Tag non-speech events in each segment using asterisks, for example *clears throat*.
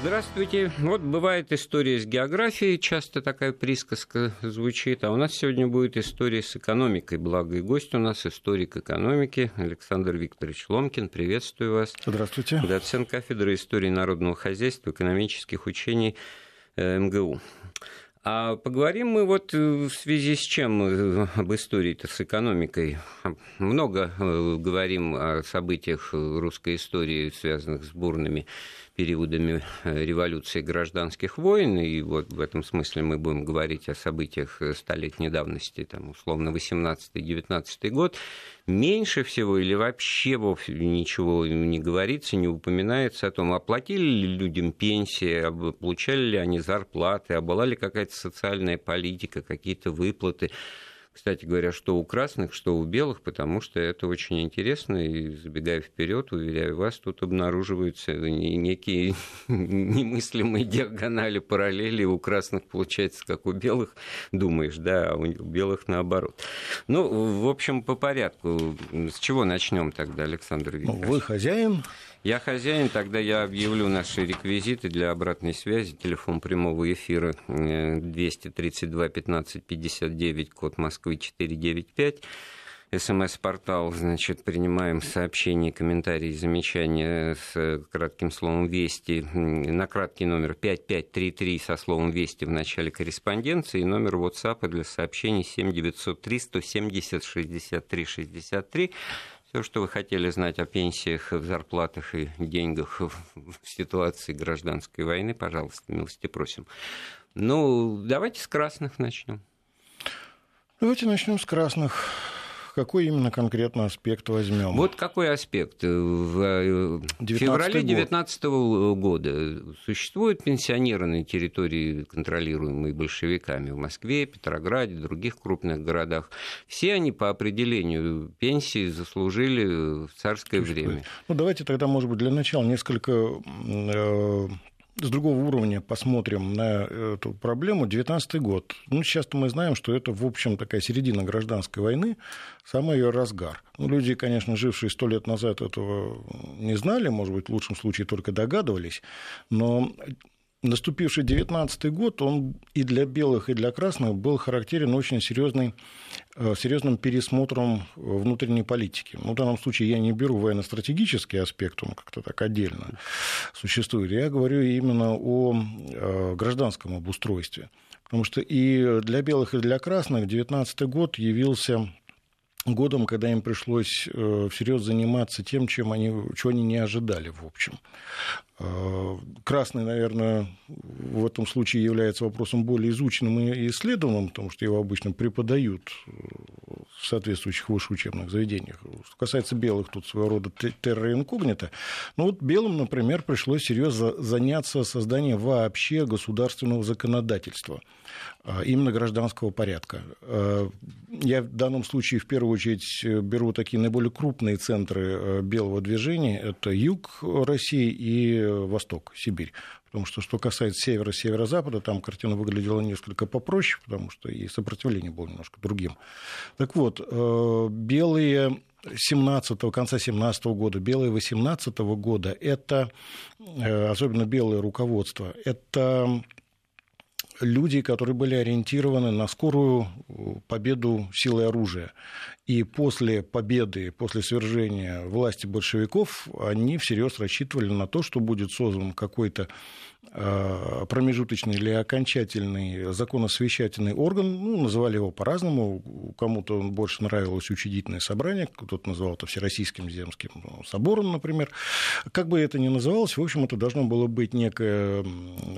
Здравствуйте. Вот бывает история с географией, часто такая присказка звучит, а у нас сегодня будет история с экономикой. Благо и гость у нас историк экономики Александр Викторович Ломкин. Приветствую вас. Здравствуйте. Доцент кафедры истории народного хозяйства, экономических учений э, МГУ. А поговорим мы вот э, в связи с чем э, об истории-то с экономикой. Много говорим о событиях русской истории, связанных с бурными периодами э, революции гражданских войн, и вот в этом смысле мы будем говорить о событиях э, столетней давности, там, условно, 18-19 год, меньше всего или вообще вовсе ничего не говорится, не упоминается о том, оплатили ли людям пенсии, получали ли они зарплаты, а была ли какая-то социальная политика, какие-то выплаты кстати говоря, что у красных, что у белых, потому что это очень интересно, и забегая вперед, уверяю вас, тут обнаруживаются некие *laughs* немыслимые диагонали, параллели, у красных получается, как у белых, думаешь, да, а у белых наоборот. Ну, в общем, по порядку. С чего начнем тогда, Александр Викторович? Вы хозяин, я хозяин, тогда я объявлю наши реквизиты для обратной связи. Телефон прямого эфира 232 15 59, код Москвы 495. СМС-портал, значит, принимаем сообщения, комментарии, замечания с кратким словом «Вести» на краткий номер 5533 со словом «Вести» в начале корреспонденции и номер WhatsApp для сообщений 7903 170 63 63. Все, что вы хотели знать о пенсиях, зарплатах и деньгах в ситуации гражданской войны, пожалуйста, милости просим. Ну, давайте с красных начнем. Давайте начнем с красных какой именно конкретно аспект возьмем? Вот какой аспект? В феврале 2019 года существуют пенсионеры на территории, контролируемой большевиками в Москве, Петрограде, других крупных городах. Все они по определению пенсии заслужили в царское время. Ну, давайте тогда, может быть, для начала несколько э, с другого уровня посмотрим на эту проблему, 19 год. Ну, сейчас мы знаем, что это, в общем, такая середина гражданской войны, самый ее разгар. Ну, люди, конечно, жившие сто лет назад этого не знали, может быть, в лучшем случае только догадывались, но наступивший 19 год, он и для белых, и для красных был характерен очень серьезный, э, серьезным пересмотром внутренней политики. Ну, в данном случае я не беру военно-стратегический аспект, он как-то так отдельно существует. Я говорю именно о э, гражданском обустройстве. Потому что и для белых, и для красных 19 год явился годом, когда им пришлось э, всерьез заниматься тем, чем они, чего они не ожидали, в общем. Э, красный, наверное, в этом случае является вопросом более изученным и исследованным, потому что его обычно преподают в соответствующих высших учебных заведениях. Что касается белых, тут своего рода терра инкогнита. Ну вот белым, например, пришлось серьезно заняться созданием вообще государственного законодательства, а, именно гражданского порядка. Я в данном случае в первую очередь беру такие наиболее крупные центры белого движения. Это юг России и восток, Сибирь. Потому что, что касается севера, северо-запада, там картина выглядела несколько попроще, потому что и сопротивление было немножко другим. Так вот, э, белые 17 конца 17 года, белые 18 года, это, э, особенно белое руководство, это люди, которые были ориентированы на скорую победу силой оружия. И после победы, после свержения власти большевиков, они всерьез рассчитывали на то, что будет создан какой-то Э, промежуточный или окончательный законосвещательный орган, ну, называли его по-разному, кому-то больше нравилось учредительное собрание, кто-то называл это Всероссийским земским ну, собором, например. Как бы это ни называлось, в общем, это должно было быть некая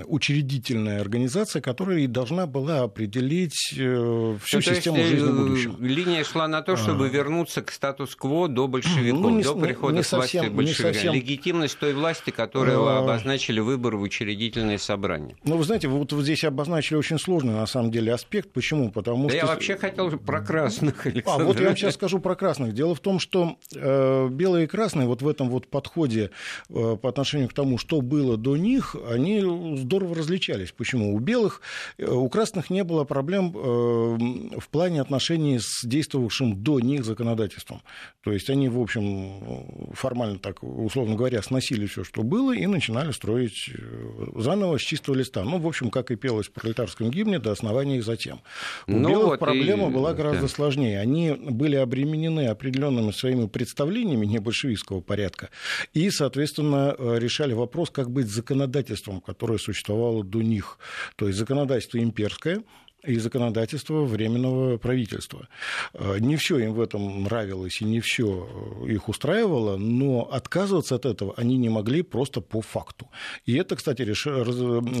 учредительная организация, которая и должна была определить э, всю ну, систему есть, жизни будущего. Линия шла на то, чтобы а... вернуться к статус-кво до большевиков, ну, не, до прихода не, не совсем, к власти большевиков. Совсем... Легитимность той власти, которую а... обозначили выборы в учредительное учредительное собрание. Ну, вы знаете, вы вот здесь обозначили очень сложный, на самом деле, аспект. Почему? Потому да что... я вообще хотел про красных, Александр. А, вот я вам сейчас скажу про красных. Дело в том, что э, белые и красные вот в этом вот подходе э, по отношению к тому, что было до них, они здорово различались. Почему? У белых, э, у красных не было проблем э, в плане отношений с действовавшим до них законодательством. То есть они, в общем, формально так, условно говоря, сносили все, что было, и начинали строить э, заново с чистого листа. Ну, в общем, как и пелось в пролетарском гимне, до основания и затем. У ну, белых вот проблема и... была гораздо да. сложнее. Они были обременены определенными своими представлениями небольшевистского порядка и, соответственно, решали вопрос, как быть законодательством, которое существовало до них. То есть законодательство имперское, и законодательство Временного правительства. Э, не все им в этом нравилось и не все э, их устраивало, но отказываться от этого они не могли просто по факту. И это, кстати, реш...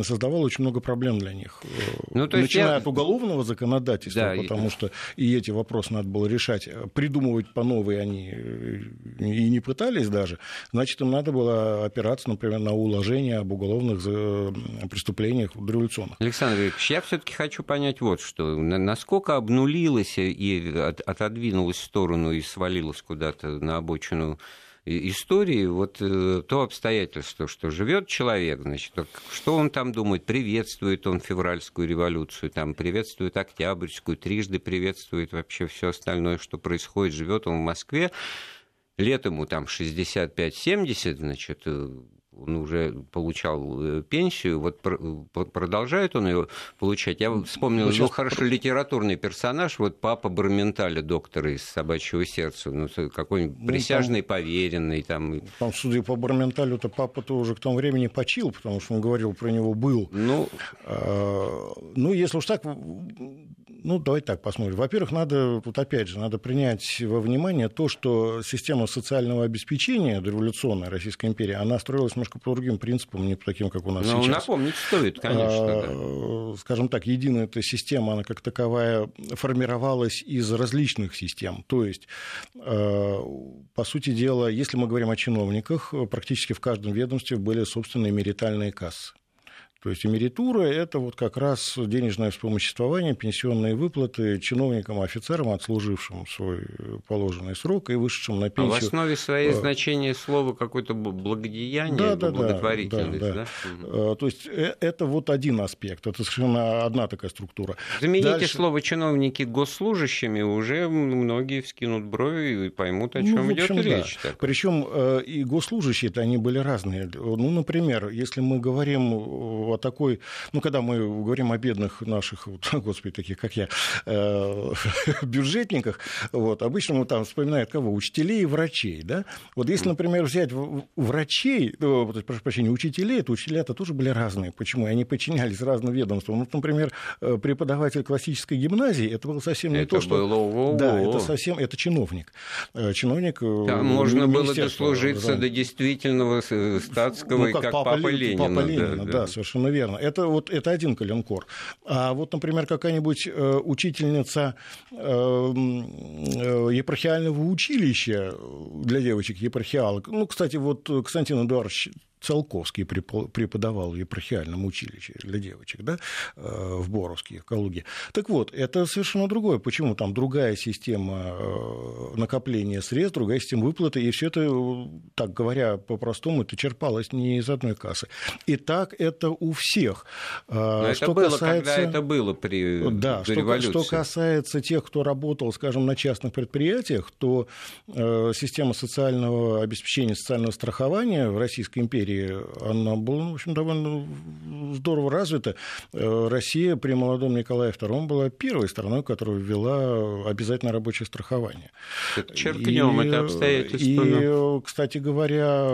создавало очень много проблем для них. Э, ну, то Начиная я... от уголовного законодательства, да, потому и... что и эти вопросы надо было решать. Придумывать по новой они и не пытались даже. Значит, им надо было опираться, например, на уложение об уголовных преступлениях революционных. Александр Викторович, я все-таки хочу понять сказать вот что. Насколько обнулилась и отодвинулась в сторону и свалилась куда-то на обочину истории вот э, то обстоятельство, что живет человек, значит, что он там думает, приветствует он февральскую революцию, там приветствует октябрьскую, трижды приветствует вообще все остальное, что происходит, живет он в Москве, лет ему там 65-70, значит, э, он уже получал э, пенсию, вот продолжает он ее получать. Я вспомнил, ну, хорошо, литературный персонаж, вот папа Барменталя, доктора из «Собачьего сердца», ну, какой-нибудь ну, присяжный там, поверенный. Там. там, судя по Барменталю-то папа-то уже к тому времени почил, потому что он говорил про него «был». Ну, а, ну если уж так, ну, давайте так посмотрим. Во-первых, надо, тут опять же, надо принять во внимание то, что система социального обеспечения дореволюционной Российской империи, она строилась немножко по другим принципам, не по таким, как у нас ну, сейчас. напомнить стоит, конечно. А, да. Скажем так, единая эта система, она как таковая формировалась из различных систем. То есть, а, по сути дела, если мы говорим о чиновниках, практически в каждом ведомстве были собственные меритальные кассы. То есть эмеритура – это вот как раз денежное вспомоществование, пенсионные выплаты чиновникам, офицерам, отслужившим свой положенный срок и вышедшим на пенсию. А в основе своей а... значение слова какое-то благодеяние, да, да, благотворительность. Да, да, да. То есть э, это вот один аспект, это совершенно одна такая структура. Замените Дальше... слово чиновники госслужащими, уже многие вскинут брови и поймут, о чем ну, идет да. речь. Так. Причем э, и госслужащие-то они были разные. Ну, например, если мы говорим о такой, ну, когда мы говорим о бедных наших, *laughs* господи, таких, как я, э, *laughs* бюджетниках, вот, обычно мы там вспоминают кого? Учителей и врачей, да? Вот если, например, взять врачей, ну, прошу прощения, учителей, то учителя-то тоже были разные. Почему? Они подчинялись разным ведомствам. Ну, например, э, преподаватель классической гимназии, это было совсем не это то, что... Было... Да, это совсем, это чиновник. Э, чиновник... Там можно было дослужиться да. до действительного статского, ну, как, как папа, папа Ленина. Папа Ленина, да, да. да совершенно совершенно верно. Это, вот, это один коленкор. А вот, например, какая-нибудь э, учительница э, э, епархиального училища для девочек епархиалок, ну, кстати, вот Константин Эдуардович Циолковский преподавал в епархиальном училище для девочек, да, э, в Боровске, в Калуге. Так вот, это совершенно другое. Почему там другая система э, накопления средств, другая система выплаты, и все это, так говоря по-простому, это черпалось не из одной кассы. И так это у всех. А, Но что это было, касается... когда это было при да, что, революции. Что касается тех, кто работал, скажем, на частных предприятиях, то э, система социального обеспечения, социального страхования в Российской империи России, она была, в общем, довольно здорово развита. Э, Россия при молодом Николае II была первой страной, которая ввела обязательное рабочее страхование. Черкнем и, это обстоятельство. И, кстати говоря,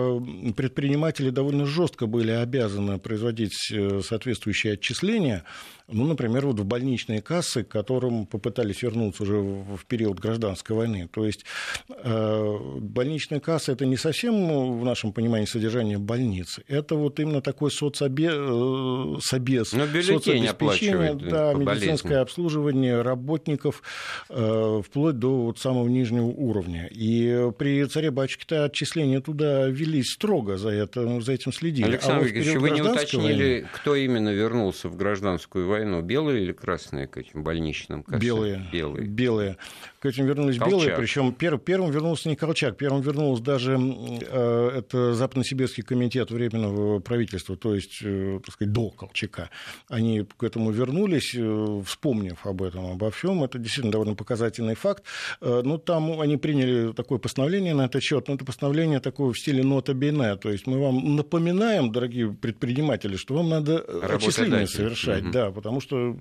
предприниматели довольно жестко были обязаны производить э, соответствующие отчисления ну, например, вот в больничные кассы, к которым попытались вернуться уже в период гражданской войны. То есть э, больничная касса – это не совсем в нашем понимании содержание больницы. Это вот именно такой соцобе... Э, собес, Но соцобеспечение, да, медицинское болезни. обслуживание работников э, вплоть до вот самого нижнего уровня. И при царе-батюшке отчисления туда велись строго за, это, за этим следили. Александр а вот Викторович, вы не уточнили, войны... кто именно вернулся в гражданскую войну? белые или красные к этим больничным кассам? Белые. Белые. белые. К этим вернулись Колчак. белые, причем пер, первым вернулся не Колчак, первым вернулся даже э, это Западно-Сибирский комитет Временного правительства, то есть, э, так сказать, до Колчака, они к этому вернулись, э, вспомнив об этом, обо всем. Это действительно довольно показательный факт. Э, ну, там они приняли такое постановление на этот счет, но это постановление такое в стиле нота бене, то есть мы вам напоминаем, дорогие предприниматели, что вам надо отчисления совершать, угу. да, потому что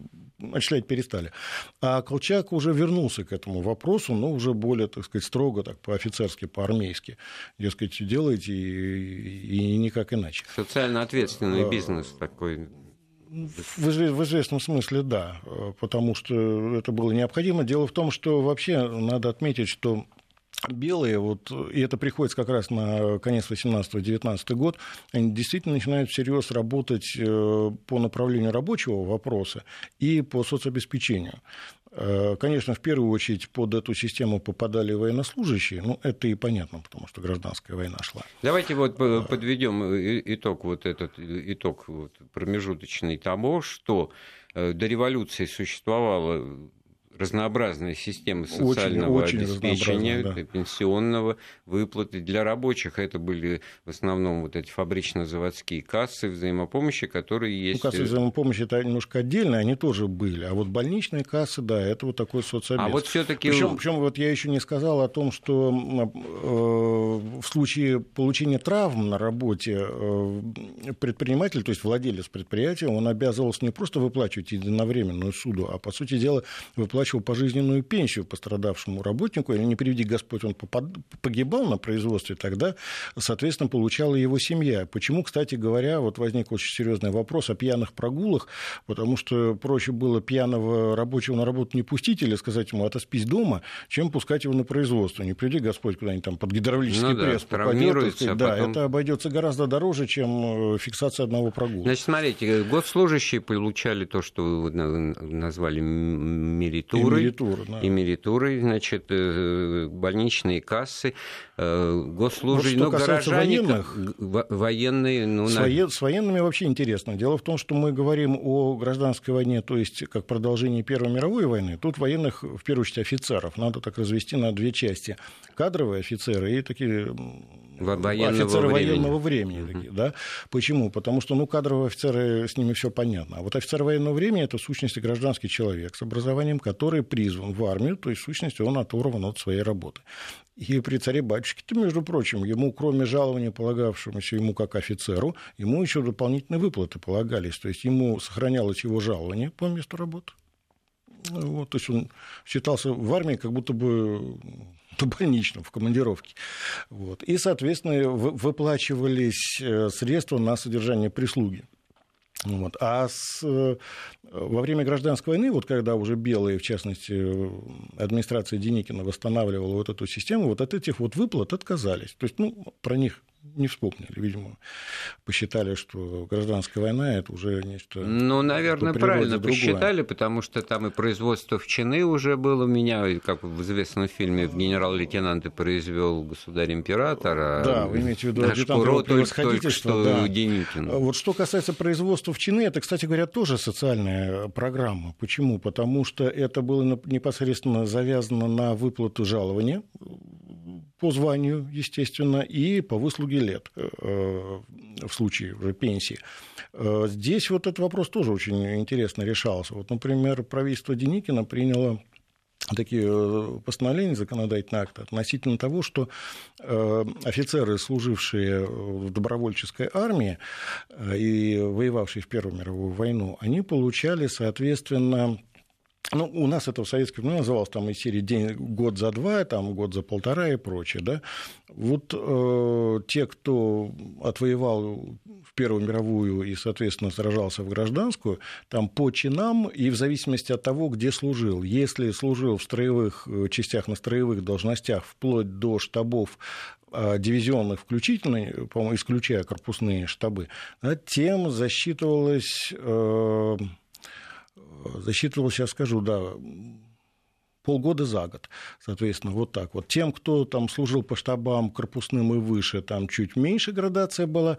отчислять перестали. А Колчак уже вернулся к этому вопросу, но уже более, так сказать, строго, так по-офицерски, по-армейски. Дескать, делайте и, и никак иначе. Социально ответственный а, бизнес такой. В, в известном смысле, да, потому что это было необходимо. Дело в том, что вообще надо отметить, что белые, вот, и это приходится как раз на конец 18-19 год, они действительно начинают всерьез работать э, по направлению рабочего вопроса и по соцобеспечению. Э, конечно, в первую очередь под эту систему попадали военнослужащие, ну, это и понятно, потому что гражданская война шла. Давайте вот подведем итог, вот этот итог вот промежуточный того, что э, до революции существовало разнообразная система социального очень, очень обеспечения, да. пенсионного, выплаты. Для рабочих это были в основном вот эти фабрично-заводские кассы взаимопомощи, которые ну, есть... Ну, кассы взаимопомощи это немножко отдельно, они тоже были. А вот больничные кассы, да, это вот такой соцобез. А вот все таки Причем, причем вот я еще не сказал о том, что э, в случае получения травм на работе э, предприниматель, то есть владелец предприятия, он обязывался не просто выплачивать единовременную суду, а, по сути дела, выплачивать выплачивал пожизненную пенсию пострадавшему работнику, или не приведи Господь, он погибал на производстве, тогда, соответственно, получала его семья. Почему, кстати говоря, вот возник очень серьезный вопрос о пьяных прогулах, потому что проще было пьяного рабочего на работу не пустить или сказать ему отоспись дома, чем пускать его на производство. Не приведи Господь куда-нибудь там под гидравлический ну, пресс да, попадет. Сказать, а да, потом... это обойдется гораздо дороже, чем э, фиксация одного прогула. Значит, смотрите, госслужащие получали то, что вы назвали мериту меритурой. И меритура, да. и меритурой, значит, э, больничные кассы, э, госслужащие, вот, ну, горожане, военных, военные... Ну, с, на... с военными вообще интересно. Дело в том, что мы говорим о гражданской войне, то есть как продолжении Первой мировой войны. Тут военных, в первую очередь, офицеров. Надо так развести на две части. Кадровые офицеры и такие военного офицеры времени. военного времени. Uh-huh. Да? Почему? Потому что ну, кадровые офицеры, с ними все понятно. А вот офицер военного времени – это в сущности гражданский человек с образованием, который призван в армию, то есть в сущности он оторван от своей работы. И при царе-батюшке-то, между прочим, ему, кроме жалования, полагавшемуся ему как офицеру, ему еще дополнительные выплаты полагались. То есть ему сохранялось его жалование по месту работы. Вот, то есть он считался в армии как будто бы на больничном, в командировке. Вот. И, соответственно, выплачивались э, средства на содержание прислуги. Вот. А с, э, во время гражданской войны, вот когда уже белые, в частности, администрация Деникина восстанавливала вот эту систему, вот от этих вот выплат отказались. То есть, ну, про них не вспомнили, видимо, посчитали, что гражданская война это уже нечто. Ну, наверное, правильно другое. посчитали, потому что там и производство в чины уже было меня, как в известном фильме в генерал-лейтенанты произвел государь-император. А да, вы имеете в виду адъютант превосходительства. Да. Деникин. Вот что касается производства в чины, это, кстати говоря, тоже социальная программа. Почему? Потому что это было непосредственно завязано на выплату жалования по званию, естественно, и по выслуге лет э, в случае уже пенсии. Э, здесь вот этот вопрос тоже очень интересно решался. Вот, например, правительство Деникина приняло такие э, постановления, законодательные акты относительно того, что офицеры, служившие в добровольческой армии и воевавшие в Первую мировую войну, они получали, соответственно, ну, у нас это в советском времени называлось там из серии день, год за два, там, год за полтора и прочее. Да? Вот э, те, кто отвоевал в Первую мировую и, соответственно, сражался в гражданскую, там по чинам и в зависимости от того, где служил. Если служил в строевых э, частях, на строевых должностях, вплоть до штабов э, дивизионных включительно, по-моему, исключая корпусные штабы, да, тем засчитывалось э, засчитывал, сейчас скажу, да, полгода за год, соответственно, вот так вот. Тем, кто там служил по штабам корпусным и выше, там чуть меньше градация была,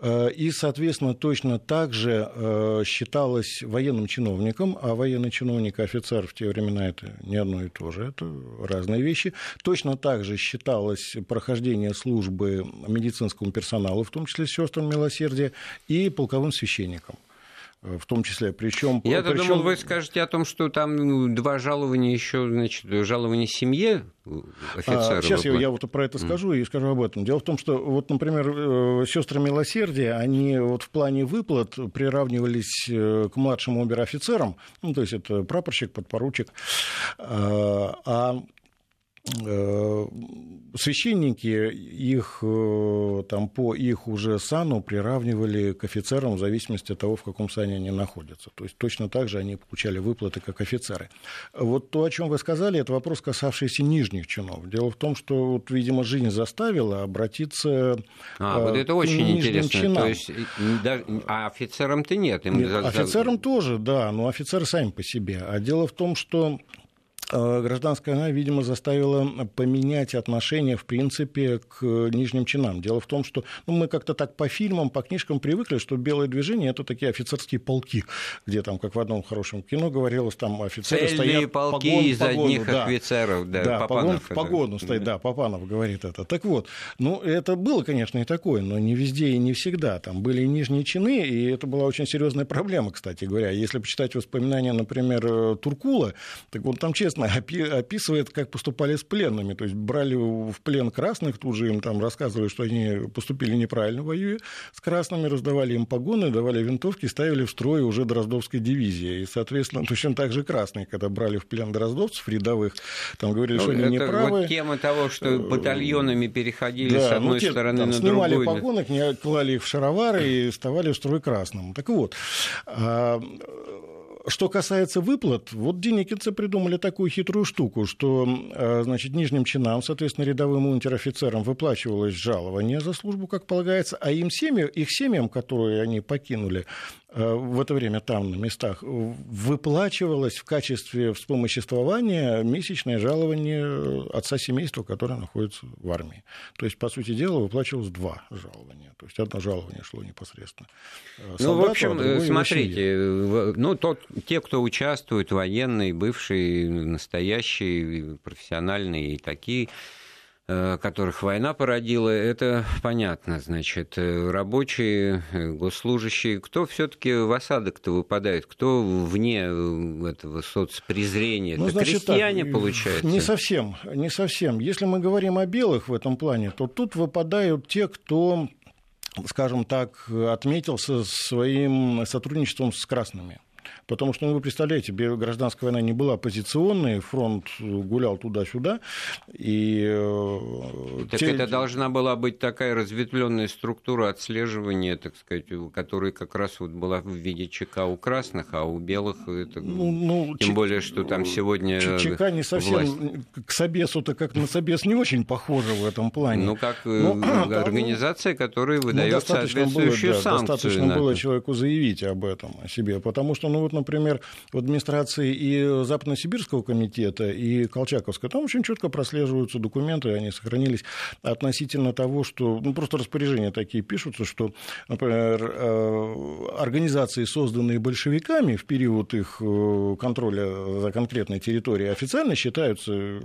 э, и, соответственно, точно так же э, считалось военным чиновником, а военный чиновник и офицер в те времена это не одно и то же, это разные вещи. Точно так же считалось прохождение службы медицинскому персоналу, в том числе сестрам милосердия, и полковым священникам. В том числе. Причем, Я причем... думал, вы скажете о том, что там ну, два жалования еще, значит, жалование семье офицера. А, сейчас я, я вот про это скажу mm. и скажу об этом. Дело в том, что вот, например, э, сестры милосердия, они вот в плане выплат приравнивались э, к младшим обер-офицерам, ну, то есть это прапорщик, подпоручик, а, а Э, священники их э, там по их уже сану приравнивали к офицерам в зависимости от того, в каком сане они находятся. То есть точно так же они получали выплаты как офицеры. Вот то, о чем вы сказали, это вопрос, касавшийся нижних чинов. Дело в том, что, вот, видимо, жизнь заставила обратиться а, вот это очень интересно. Чинам. То есть, даже, а офицерам-то нет. Им нет за... Офицерам тоже, да, но офицеры сами по себе. А дело в том, что Э, гражданская война, видимо, заставила поменять отношение, в принципе, к нижним чинам. Дело в том, что ну, мы как-то так по фильмам, по книжкам привыкли, что белое движение – это такие офицерские полки, где там, как в одном хорошем кино говорилось, там офицеры Цельные стоят... полки погон, из погону, одних да, офицеров, да, да Попанов. Погон, в погону стоит, да, Попанов говорит это. Так вот, ну, это было, конечно, и такое, но не везде и не всегда. Там были нижние чины, и это была очень серьезная проблема, кстати говоря. Если почитать воспоминания, например, Туркула, так он там честно описывает, как поступали с пленными. То есть брали в плен красных, тут же им там рассказывали, что они поступили неправильно, воюя с красными, раздавали им погоны, давали винтовки, ставили в строй уже Дроздовской дивизии. И, соответственно, *laughs* точно так же красные, когда брали в плен дроздовцев рядовых, там говорили, ну, что они неправы. Вот тема того, что э, батальонами переходили да, с одной ну, те, стороны там, на снимали другую. Снимали погоны, не клали их в шаровары и *clears throat* вставали в строй красным. Так вот, а, что касается выплат, вот деникинцы придумали такую хитрую штуку, что э, значит, нижним чинам, соответственно, рядовым унтер-офицерам выплачивалось жалование за службу, как полагается, а им семьи, их семьям, которые они покинули, в это время там, на местах, выплачивалось в качестве вспомоществования месячное жалование отца семейства, которое находится в армии. То есть, по сути дела, выплачивалось два жалования. То есть, одно жалование шло непосредственно солдату, Ну, в общем, а смотрите, ну, тот, те, кто участвует, военные, бывшие, настоящие, профессиональные и такие, Э, которых война породила, это понятно. Значит, э, рабочие, э, госслужащие, кто все-таки в осадок-то выпадает, кто вне этого соцпрезрения? Ну, значит, крестьяне, так, получается? Не совсем, не совсем. Если мы говорим о белых в этом плане, то тут выпадают те, кто скажем так, отметился своим сотрудничеством с красными. Потому что, ну, вы представляете, гражданская война не была оппозиционной, фронт гулял туда-сюда. И, э, так те... это должна была быть такая разветвленная структура отслеживания, так сказать, которая как раз вот была в виде ЧК у красных, а у белых это... Ну, ну, тем Ч... более, что там сегодня ЧК не совсем власть. к Собесу-то как на Собес не очень похоже в этом плане. Ну, как э, ну, *clears throat* организация, которая выдает ну, соответствующую было, да, санкцию. Достаточно на... было человеку заявить об этом, о себе. Потому что, ну, вот, например, в администрации и Западно-Сибирского комитета, и Колчаковского, там очень четко прослеживаются документы, они сохранились относительно того, что ну, просто распоряжения такие пишутся, что, например, э, организации, созданные большевиками в период их э, контроля за конкретной территорией, официально считаются э,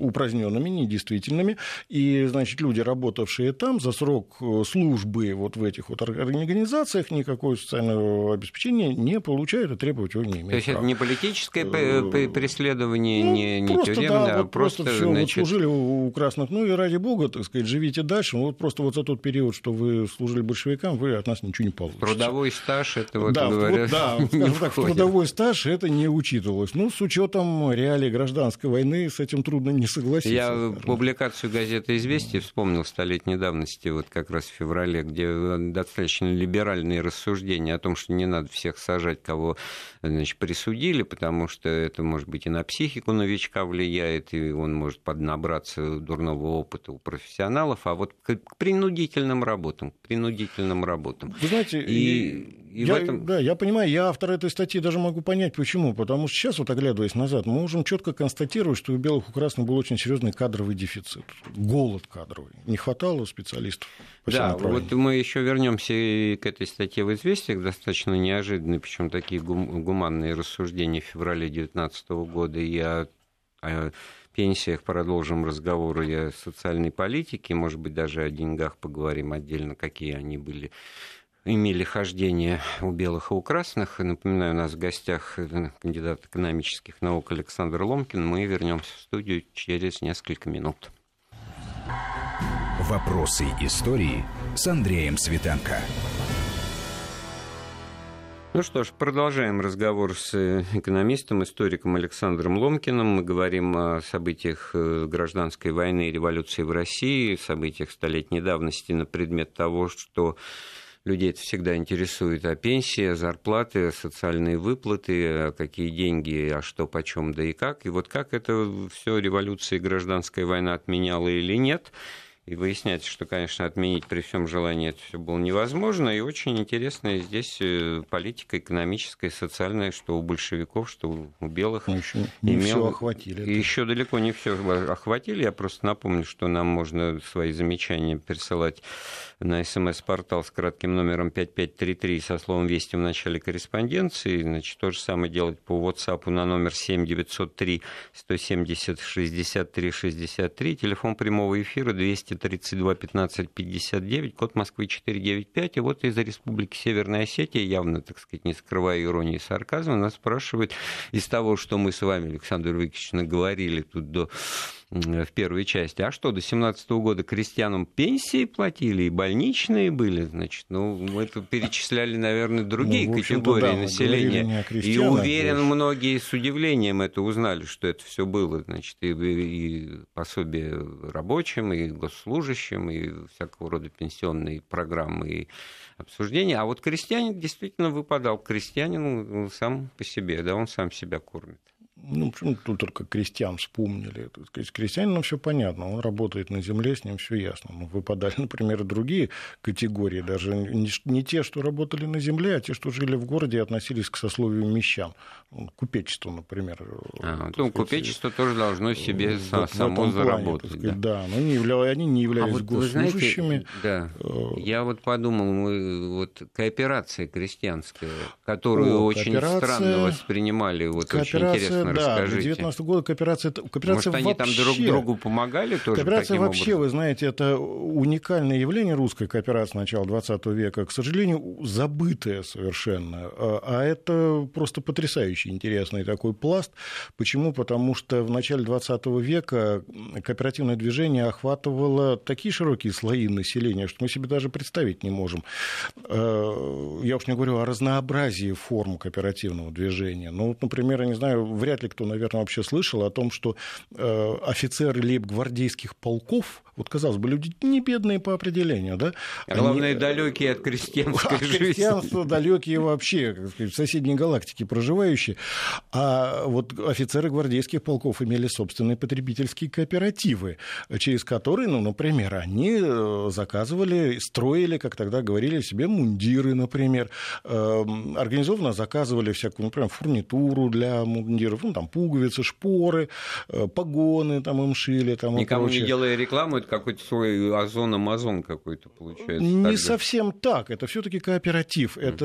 упраздненными, недействительными, и, значит, люди, работавшие там за срок службы вот в этих вот организациях, никакого социального обеспечения не получают это требовать его не имеет. То есть права. это не политическое э, преследование, ну, не, не просто, тюремное, да, а вот просто, просто все, значит... вот служили у, у красных, ну и ради бога, так сказать, живите дальше. Вот просто вот за тот период, что вы служили большевикам, вы от нас ничего не получите. Трудовой стаж, это вот да, говорят, Да, *laughs* скажем так, трудовой стаж это не учитывалось. Ну, с учетом реалий гражданской войны, с этим трудно не согласиться. Я наверное. публикацию газеты «Известия» вспомнил столетней давности, вот как раз в феврале, где достаточно либеральные рассуждения о том, что не надо всех сажать, кого значит, присудили, потому что это, может быть, и на психику новичка влияет, и он может поднабраться дурного опыта у профессионалов, а вот к принудительным работам, к принудительным работам. Вы знаете, и и я, этом... Да, я понимаю, я автор этой статьи даже могу понять, почему. Потому что сейчас, вот оглядываясь назад, мы можем четко констатировать, что у белых и красных был очень серьезный кадровый дефицит. Голод кадровый. Не хватало специалистов. Да, вот мы еще вернемся к этой статье в известиях, достаточно неожиданные, причем такие гуманные рассуждения в феврале 2019 года и о, о пенсиях продолжим разговор и о социальной политике, может быть, даже о деньгах поговорим отдельно, какие они были имели хождение у белых и у красных. Напоминаю, у нас в гостях кандидат экономических наук Александр Ломкин. Мы вернемся в студию через несколько минут. Вопросы истории с Андреем Светенко. Ну что ж, продолжаем разговор с экономистом, историком Александром Ломкиным. Мы говорим о событиях э, гражданской войны и революции в России, событиях столетней давности на предмет того, что людей это всегда интересует, а пенсия, зарплаты, социальные выплаты, а какие деньги, а что, почем, да и как. И вот как это все революция и гражданская война отменяла или нет – и выясняется, что, конечно, отменить при всем желании это все было невозможно. И очень интересная здесь э, политика экономическая, социальная, что у большевиков, что у белых. Ну, еще не имел... все охватили. И еще далеко не все охватили. Я просто напомню, что нам можно свои замечания присылать на смс-портал с кратким номером 5533 со словом «Вести» в начале корреспонденции. Значит, то же самое делать по WhatsApp на номер 7903 170 63 63. Телефон прямого эфира 200 232 15 59, код Москвы 495. И вот из Республики Северная Осетия, явно, так сказать, не скрывая иронии и сарказма, нас спрашивают из того, что мы с вами, Александр Викторович, наговорили тут до в первой части. А что, до 17 года крестьянам пенсии платили и больничные были? Значит, ну, мы это перечисляли, наверное, другие ну, категории да, населения. И уверен, больше. многие с удивлением это узнали, что это все было. Значит, и, и пособие рабочим, и госслужащим, и всякого рода пенсионные программы и обсуждения. А вот крестьянин действительно выпадал. Крестьянин ну, сам по себе, да, он сам себя кормит. Ну, почему тут только крестьян вспомнили? С крестьянином все понятно, он работает на земле, с ним все ясно. Но выпадали, *laughs* например, другие категории, даже не, не те, что работали на земле, а те, что жили в городе и относились к сословию мещан. Ну, купечество, например. А, ну, купечество тоже должно себе вот само заработать. Плане, сказать, да. да, но не явля... они не являлись а вот, госслужащими. Знаете, да, э, я вот подумал, мы, вот кооперация крестьянская, которую О, очень странно воспринимали, вот очень интересно да, расскажите. 19 года кооперация, кооперация Может, вообще, они там друг другу помогали тоже Кооперация вообще, образом? вы знаете, это уникальное явление русской кооперации начала 20 века, к сожалению, забытое совершенно. А, а это просто потрясающий интересный такой пласт. Почему? Потому что в начале 20 века кооперативное движение охватывало такие широкие слои населения, что мы себе даже представить не можем. А, я уж не говорю о разнообразии форм кооперативного движения. Ну, вот, например, я не знаю, вряд вряд ли кто, наверное, вообще слышал о том, что э, офицеры лейб-гвардейских полков, вот, казалось бы, люди не бедные по определению, да? А главное, они... далекие от крестьянской от жизни. крестьянства далекие вообще, сказать, в соседней галактике проживающие. А вот офицеры гвардейских полков имели собственные потребительские кооперативы, через которые, ну, например, они э, заказывали, строили, как тогда говорили себе, мундиры, например, эм, организованно заказывали всякую, например, фурнитуру для мундиров, ну, там, пуговицы, шпоры, э, погоны там им шили. Там, Никому не делая рекламу, это какой-то свой озон-амазон какой-то получается. Не тогда. совсем так, это все таки кооператив, это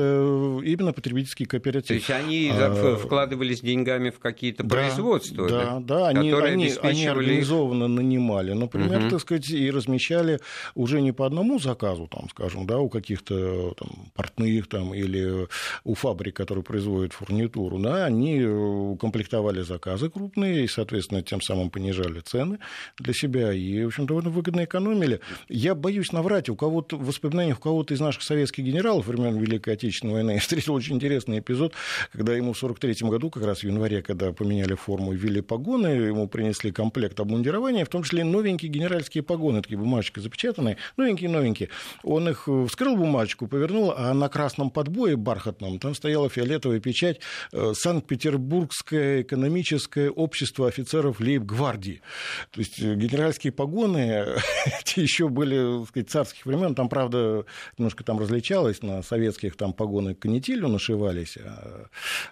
именно потребительский кооператив. То есть они а... вкладывались деньгами в какие-то да, производства, да? Да, да, они, они, они организованно нанимали, например, угу. так сказать, и размещали уже не по одному заказу, там, скажем, да, у каких-то там, портных там, или у фабрик, которые производят фурнитуру, да, они комплектовали комплектовали заказы крупные и, соответственно, тем самым понижали цены для себя и, в общем, довольно выгодно экономили. Я боюсь наврать, у кого-то в воспоминаниях у кого-то из наших советских генералов времен Великой Отечественной войны я встретил очень интересный эпизод, когда ему в 43 году, как раз в январе, когда поменяли форму и ввели погоны, ему принесли комплект обмундирования, в том числе новенькие генеральские погоны, такие бумажечкой запечатанные, новенькие-новенькие. Он их вскрыл бумажечку, повернул, а на красном подбое бархатном там стояла фиолетовая печать э, Санкт-Петербургская экономическое общество офицеров лейб-гвардии. То есть э, генеральские погоны, *laughs* те еще были, так сказать, царских времен, там, правда, немножко там различалось, на советских там погоны канителью нашивались, а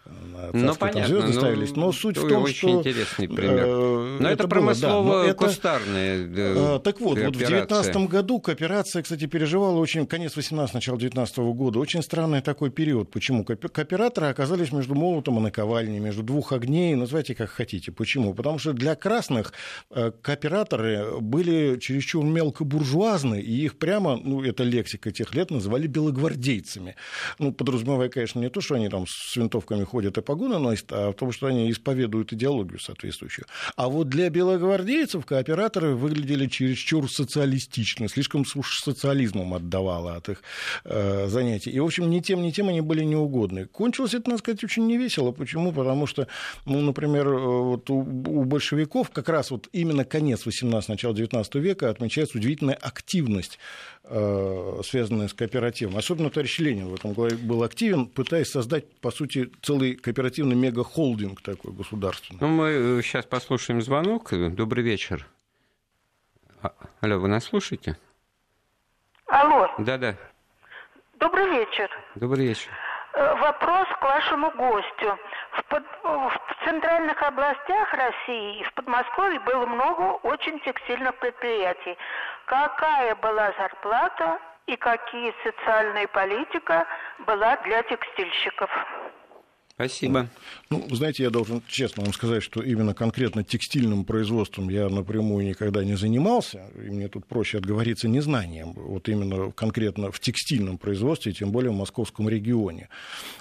на ну, понятно, звезды ну, ставились. Но суть в том, очень что... интересный пример. Э, но это, это промыслово-кустарные да, это... Так вот, вот в 2019 году кооперация, кстати, переживала очень, конец 18 начало 19 года, очень странный такой период. Почему? Кооператоры оказались между молотом и наковальней, между двух огней, чернее, называйте как хотите. Почему? Потому что для красных э, кооператоры были чересчур мелкобуржуазны, и их прямо, ну, это лексика тех лет, называли белогвардейцами. Ну, подразумевая, конечно, не то, что они там с винтовками ходят и погоны носят, а то, что они исповедуют идеологию соответствующую. А вот для белогвардейцев кооператоры выглядели чересчур социалистично, слишком уж социализмом отдавало от их э, занятий. И, в общем, ни тем, ни тем они были неугодны. Кончилось это, надо сказать, очень невесело. Почему? Потому что, ну, например, э, вот у, у большевиков как раз вот именно конец 18 начало 19 века отмечается удивительная активность, э, связанная с кооперативом. Особенно товарищ Ленин в этом был активен, пытаясь создать, по сути, целый кооперативный мега-холдинг такой государственный. Ну, мы сейчас э, послушаем звонок. Добрый вечер. А, алло, вы нас слушаете? Алло. Да-да. Добрый вечер. Добрый вечер. Э, вопрос к вашему гостю. В, под, в центральных областях России в Подмосковье было много очень текстильных предприятий. Какая была зарплата и какие социальная политика была для текстильщиков? Спасибо. Ну, знаете, я должен честно вам сказать, что именно конкретно текстильным производством я напрямую никогда не занимался, и мне тут проще отговориться незнанием, вот именно конкретно в текстильном производстве, тем более в московском регионе.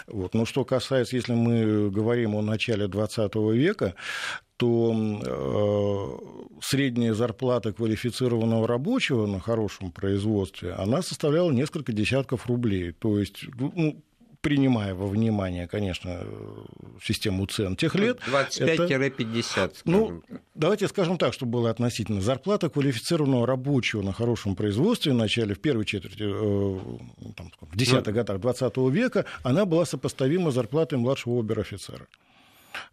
Вот. Но что касается, если мы говорим о начале 20 века, то э, средняя зарплата квалифицированного рабочего на хорошем производстве, она составляла несколько десятков рублей. То есть ну, принимая во внимание, конечно, систему цен тех лет. 25-50. Ну, давайте скажем так, чтобы было относительно. Зарплата квалифицированного рабочего на хорошем производстве в начале, в первой четверти, э, там, в десятых ну, годах 20 века, она была сопоставима с зарплатой младшего обер-офицера.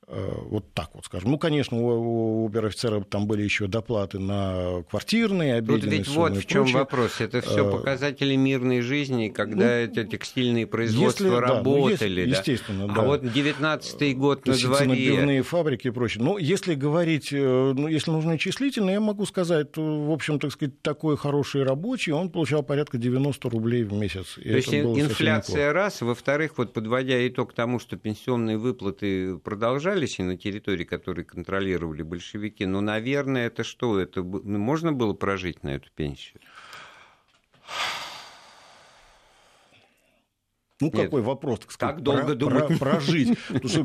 Э, вот так вот скажем. Ну, конечно, у обер-офицера там были еще доплаты на квартирные, обеденные Тут ведь вот в чем вопрос. Это все э, показатели мирной жизни, когда ну, это текстильные производства если, работали. Да, ну, естественно, да. А вот 19-й год на дворе. Фабрики и прочее. Ну, если говорить, э, ну, если нужны числительные, я могу сказать, то, в общем, так сказать, такой хороший рабочий, он получал порядка 90 рублей в месяц. То есть инфляция раз, во-вторых, вот подводя итог тому, что пенсионные выплаты продолжались, остались и на территории, которые контролировали большевики. Но, наверное, это что? Это можно было прожить на эту пенсию? Ну, Нет. какой вопрос, так сказать, как долго про, думать? Про, прожить?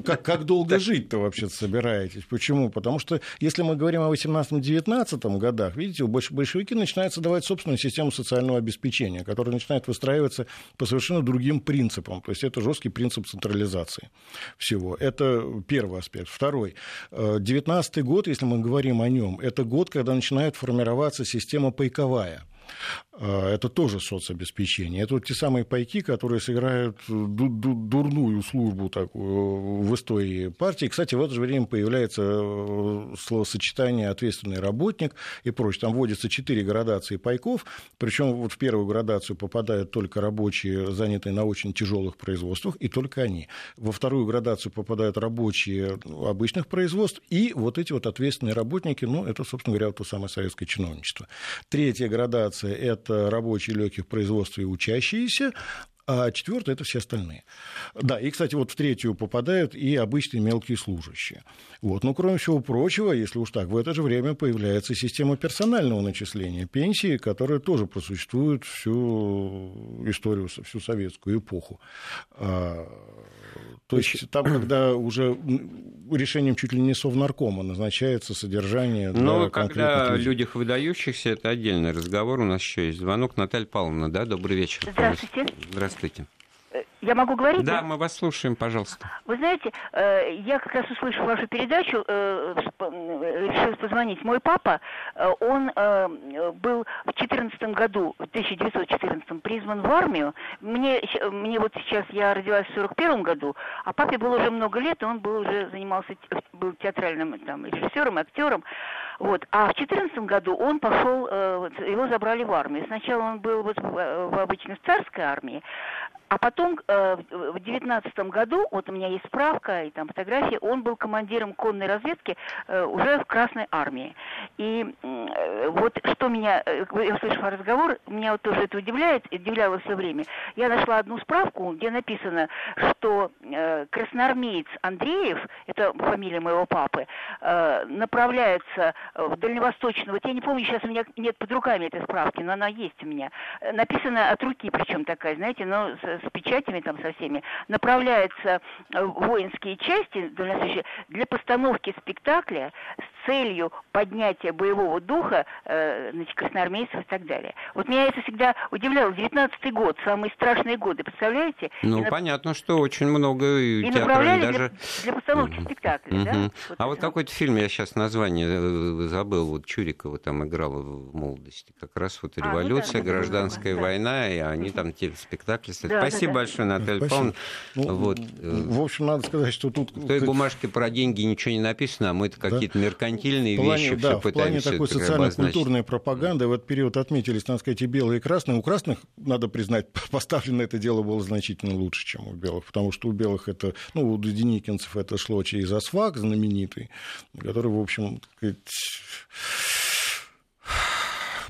как, как долго жить-то вообще собираетесь? Почему? Потому что, если мы говорим о 18-19 годах, видите, большевики начинают создавать собственную систему социального обеспечения, которая начинает выстраиваться по совершенно другим принципам. То есть, это жесткий принцип централизации всего. Это первый аспект. Второй. 19 э, год, если мы говорим о нем, это год, когда начинает формироваться система пайковая это тоже соцобеспечение. Это вот те самые пайки, которые сыграют дурную службу такую в истории партии. Кстати, в это же время появляется э, словосочетание «ответственный работник» и прочее. Там вводятся четыре градации пайков, причем вот в первую градацию попадают только рабочие, занятые на очень тяжелых производствах, и только они. Во вторую градацию попадают рабочие обычных производств, и вот эти вот ответственные работники, ну, это, собственно говоря, вот то самое советское чиновничество. Третья градация – это это рабочие легких производств и учащиеся, а четвертое это все остальные. Да, и, кстати, вот в третью попадают и обычные мелкие служащие. Вот. Но, кроме всего прочего, если уж так, в это же время появляется система персонального начисления пенсии, которая тоже просуществует всю историю, всю советскую эпоху. То есть там, когда уже решением чуть ли не совнаркома назначается содержание Но когда о людях выдающихся, это отдельный разговор. У нас еще есть звонок. Наталья Павловна, да, добрый вечер. Здравствуйте. Здравствуйте. Я могу говорить? Да, мы вас слушаем, пожалуйста. Вы знаете, э, я как раз услышала вашу передачу, э, решила позвонить. Мой папа, э, он был в 2014 году, в 1914 призван в армию. Мне, мне вот сейчас, я родилась в 41 году, а папе было уже много лет, и он был уже занимался, был театральным там, режиссером, актером. Вот. А в 2014 году он пошел, его забрали в армию. Сначала он был вот в обычной царской армии, А потом э, в девятнадцатом году, вот у меня есть справка и там фотографии, он был командиром конной разведки э, уже в Красной армии. И э, вот что меня, э, я услышав разговор, меня вот тоже это удивляет, удивляло все время. Я нашла одну справку, где написано, что э, красноармеец Андреев, это фамилия моего папы, э, направляется в дальневосточную, вот я не помню, сейчас у меня нет под руками этой справки, но она есть у меня, написано от руки, причем такая, знаете, но с печатями там со всеми, направляется в воинские части для постановки спектакля с целью поднятия боевого духа э, значит, красноармейцев и так далее. Вот меня это всегда удивляло. 19-й год, самые страшные годы, представляете? Ну, и понятно, что очень много и направляли даже... для, для постановки mm-hmm. спектакля, mm-hmm. да? Вот а вот какой-то фильм, я сейчас название э, забыл, вот Чурикова там играла в молодости, как раз вот революция, а, ну, да, гражданская да, война, и они там те спектакли. Да, Спасибо да, большое, Наталья Павловна. Ну, вот. В общем, надо сказать, что тут... В той бумажке про деньги ничего не написано, а мы это какие-то меркантильные плане, вещи да, все в плане такой социально-культурной пропаганды в этот период отметились, надо сказать, и белые, и красные. У красных, надо признать, *laughs* поставлено это дело было значительно лучше, чем у белых, потому что у белых это, ну, у деникинцев это шло через АСФАК знаменитый, который, в общем, так сказать,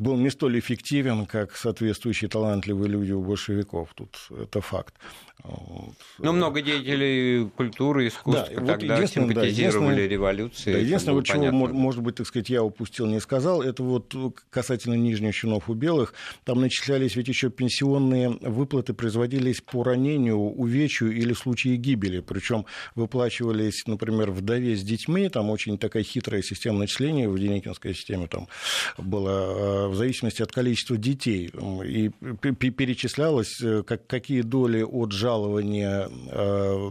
был не столь эффективен, как соответствующие талантливые люди у большевиков. Тут это факт. Вот. Но много деятелей культуры, искусства да, тогда вот симпатизировали да, революции. Да, единственное, вот чего, может быть, так сказать, я упустил, не сказал, это вот касательно нижних чинов у белых, там начислялись ведь еще пенсионные выплаты, производились по ранению, увечью или случае гибели, причем выплачивались, например, вдове с детьми, там очень такая хитрая система начисления в Деникинской системе там была, э, в зависимости от количества детей, и перечислялось, э, как, какие доли от жалования э,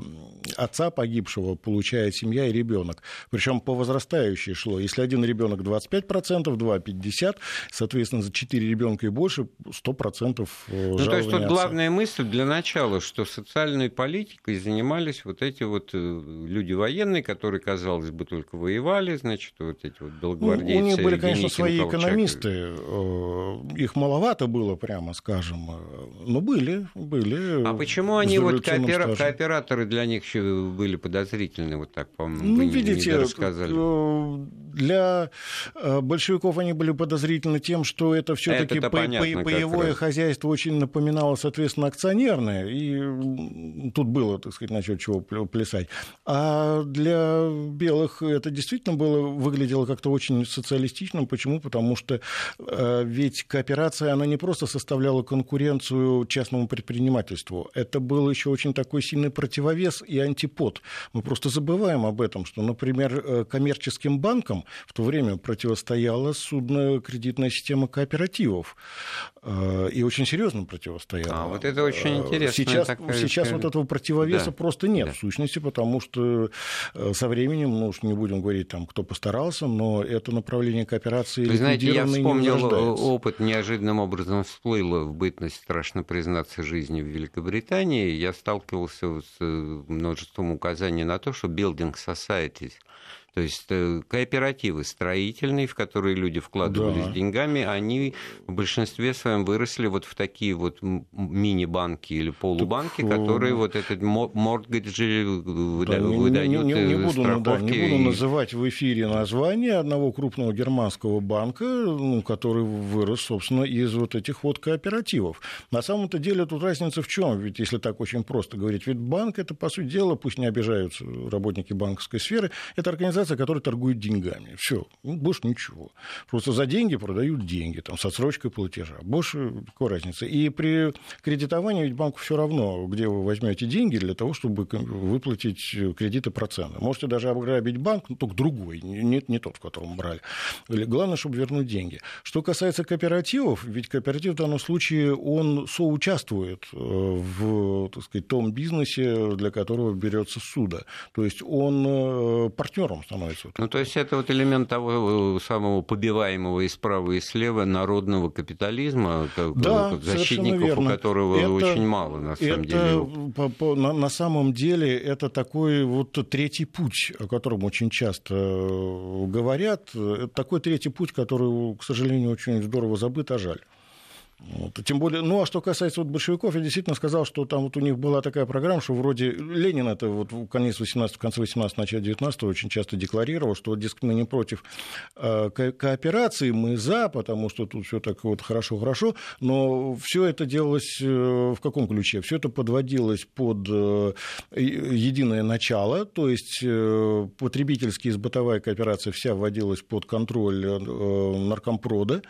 отца погибшего получает семья и ребенок. Причем по возрастающей шло. Если один ребенок 25%, два 50%, соответственно, за 4 ребенка и больше 100% э, Ну, то есть тут отца. главная мысль для начала, что социальной политикой занимались вот эти вот люди военные, которые, казалось бы, только воевали, значит, вот эти вот белогвардейцы. Ну, у них были, конечно, свои экономисты. Их маловато было, прямо скажем. Но были, были. А почему они вот коопера... кооператоры для них еще были подозрительны, вот так, по-моему, ну, видите, рассказали. Э, для э, большевиков они были подозрительны тем, что это все-таки по- понятно, боевое хозяйство очень напоминало, соответственно, акционерное, и тут было, так сказать, насчет чего плясать. А для белых это действительно было, выглядело как-то очень социалистичным. Почему? Потому что э, ведь кооперация, она не просто составляла конкуренцию частному предпринимательству, это был еще очень такой сильный противовес и антипод. Мы просто забываем об этом, что, например, э, коммерческим банкам в то время противостояла судно-кредитная система кооперативов. Э, и очень серьезно противостояла. А, вот это очень э, интересно. Сейчас, такая... сейчас вот этого противовеса да. просто нет, да. в сущности, потому что со временем, ну уж не будем говорить, там, кто постарался, но это направление кооперации Вы знаете, я вспомнил опыт, неожиданным образом всплыло в бытность, страшно признаться, жизни в Великобритании. Я сталкивался с множеством указаний на то, что building societies то есть э, кооперативы строительные, в которые люди вкладывались да. деньгами, они в большинстве своем выросли вот в такие вот мини-банки или полубанки, так, которые вот этот мордгаджи да, выдают не, не, не, буду, страховки. Да, не буду называть в эфире название одного крупного германского банка, ну, который вырос, собственно, из вот этих вот кооперативов. На самом-то деле тут разница в чем? Ведь если так очень просто говорить, ведь банк это, по сути дела, пусть не обижаются работники банковской сферы, это организация организация, которая торгует деньгами. Все, ну, больше ничего. Просто за деньги продают деньги, там, с отсрочкой платежа. Больше какой разницы. И при кредитовании ведь банку все равно, где вы возьмете деньги для того, чтобы выплатить кредиты проценты. Можете даже обграбить банк, но только другой, не, не тот, в котором брали. Главное, чтобы вернуть деньги. Что касается кооперативов, ведь кооператив в данном случае, он соучаствует э, в так сказать, том бизнесе, для которого берется суда. То есть он э, партнером становится. Ну, то есть это вот элемент того э, самого побиваемого и справа, и слева народного капитализма, да, защитников у которого это, очень мало, на самом это, деле. По, по, на, на самом деле это такой вот третий путь, о котором очень часто э, говорят. Это такой третий путь, который, к сожалению, очень здорово забыт, а жаль. Вот. Тем более, ну а что касается вот большевиков, я действительно сказал, что там вот у них была такая программа, что вроде Ленин это вот в конец 18, в конце 18 начале 19 очень часто декларировал, что, дескать, мы не против э, кооперации, мы за, потому что тут все так вот хорошо-хорошо, но все это делалось э, в каком ключе? Все это подводилось под э, единое начало, то есть э, потребительская бытовая кооперация вся вводилась под контроль э, наркомпрода,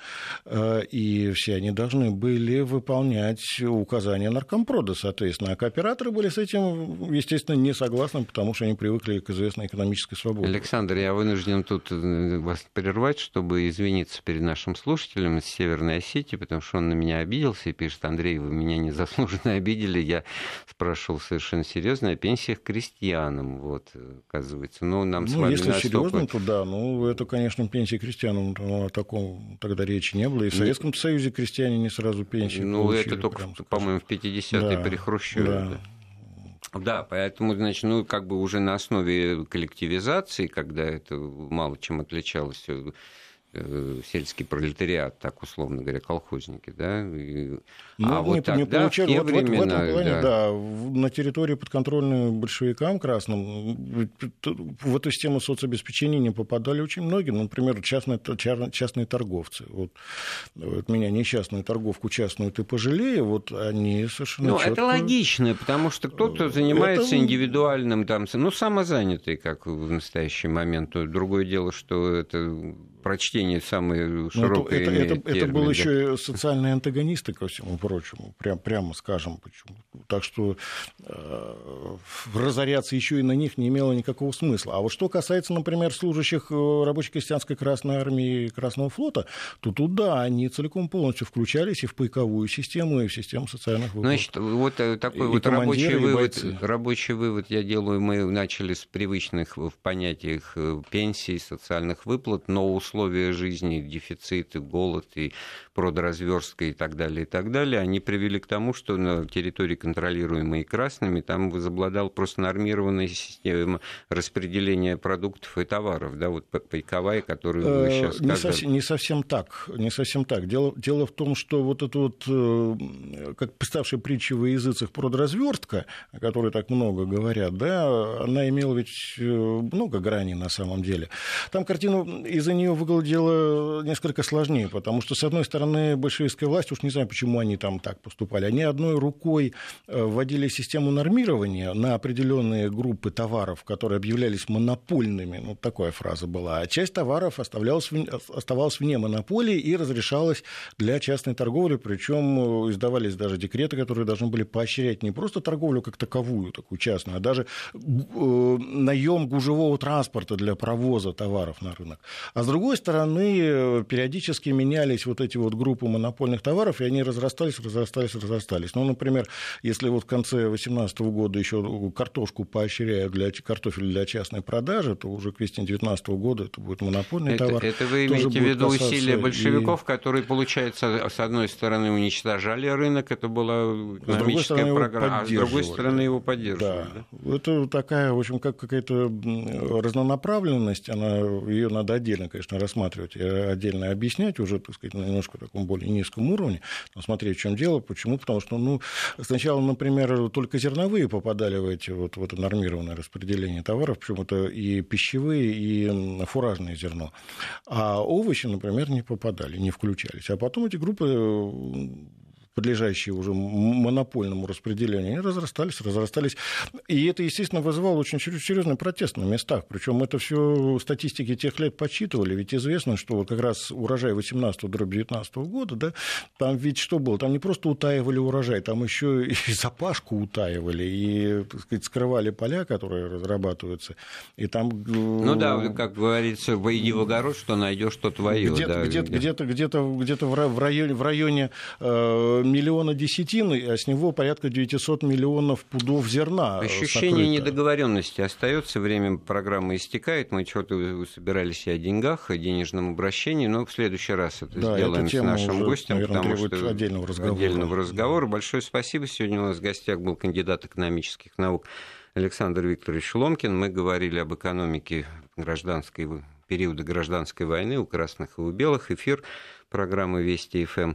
э, и все они должны должны были выполнять указания наркомпрода, соответственно. А кооператоры были с этим, естественно, не согласны, потому что они привыкли к известной экономической свободе. Александр, я вынужден тут э, вас прервать, чтобы извиниться перед нашим слушателем из Северной Осетии, потому что он на меня обиделся и пишет, Андрей, вы меня незаслуженно *laughs* обидели. Я спрашивал совершенно серьезно о пенсиях крестьянам, вот, оказывается. Но нам ну, с вами если настолько... серьезно, то да, ну, это, конечно, пенсии крестьянам, о таком тогда речи не было. И в Советском Союзе крестьяне не сразу пенсию Ну, получили, это только, по-моему, в 50-е да, при Хрущеве. Да. Да, поэтому, значит, ну, как бы уже на основе коллективизации, когда это мало чем отличалось Э, сельский пролетариат, так условно говоря, колхозники, да. И, ну, а вот не, тогда, не получали, вот, времена, вот в этом плане, да. да, на территории подконтрольной большевикам красным в эту систему соцобеспечения не попадали очень многие, ну, например, частные, частные торговцы. Вот, вот меня несчастную торговку частную ты пожалея, вот они совершенно Ну, четко... это логично, потому что кто-то занимается это... индивидуальным, там, ну, самозанятый, как в настоящий момент. Другое дело, что это прочтение широкое. Ну, это, это, это был да. еще и социальные антагонисты ко всему прочему, прям, прямо скажем почему. Так что э, разоряться еще и на них не имело никакого смысла. А вот что касается, например, служащих э, рабочей крестьянской Красной Армии и Красного флота, то туда они целиком полностью включались и в пайковую систему, и в систему социальных выплат. Значит, вот э, такой и вот рабочий вывод, рабочий вывод я делаю. Мы начали с привычных в понятиях э, пенсий, социальных выплат, но условия жизни, дефициты, голод и продразверстка и так далее, и так далее, они привели к тому, что на территории, контролируемой красными, там возобладал просто нормированная система распределения продуктов и товаров, да, вот пайковая, которую вы сейчас сказали. Не совсем, не совсем так, не совсем так. Дело, дело в том, что вот это вот, э, как представшая притча во языцах продразверстка, о которой так много говорят, да, она имела ведь э, много граней на самом деле. Там картину из-за нее выглядело несколько сложнее, потому что, с одной стороны, большевистская власть, уж не знаю, почему они там так поступали, они одной рукой э, вводили систему нормирования на определенные группы товаров, которые объявлялись монопольными, ну, такая фраза была, а часть товаров оставлялась, оставалась вне монополии и разрешалась для частной торговли, причем э, издавались даже декреты, которые должны были поощрять не просто торговлю как таковую, такую частную, а даже э, наем гужевого транспорта для провоза товаров на рынок. А с другой стороны, периодически менялись вот эти вот группы монопольных товаров, и они разрастались, разрастались, разрастались. Ну, например, если вот в конце 2018 года еще картошку поощряют для картофеля для частной продажи, то уже к весне 2019 года это будет монопольный это, товар. Это вы имеете в виду усилия большевиков, и... которые, получается, с одной стороны уничтожали рынок, это была экономическая программа, а с другой стороны его поддерживали. Да. Да? Это такая, в общем, как какая-то разнонаправленность, она, ее надо отдельно, конечно, рассматривать и отдельно объяснять уже, так сказать, на немножко таком более низком уровне, смотреть, в чем дело, почему, потому что, ну, сначала, например, только зерновые попадали в, эти, вот, в это нормированное распределение товаров, причем это и пищевые, и фуражное зерно, а овощи, например, не попадали, не включались, а потом эти группы подлежащие уже монопольному распределению, они разрастались, разрастались. И это, естественно, вызывало очень серьезный протест на местах. Причем это все статистики тех лет подсчитывали. Ведь известно, что вот как раз урожай 18-19 года, да, там ведь что было? Там не просто утаивали урожай, там еще и *laughs* запашку утаивали, и, так сказать, скрывали поля, которые разрабатываются. И там... Э, ну да, как говорится, иди в огород, что найдешь, что твое. Где-то, да, где-то, где-то, где-то, где-то в районе, в районе э, миллиона десятин, а с него порядка 900 миллионов пудов зерна. Ощущение сокрыто. недоговоренности остается, время программы истекает, мы что-то собирались и о деньгах, о денежном обращении, но в следующий раз это да, сделаем с нашим уже, гостем, наверное, потому что отдельного разговора. отдельного разговора. Большое спасибо. Сегодня у нас в гостях был кандидат экономических наук Александр Викторович Ломкин. Мы говорили об экономике гражданской периода гражданской войны у красных и у белых. Эфир программы Вести ФМ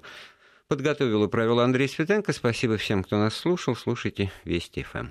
Подготовил и провел Андрей Светенко. Спасибо всем, кто нас слушал. Слушайте Вести ФМ.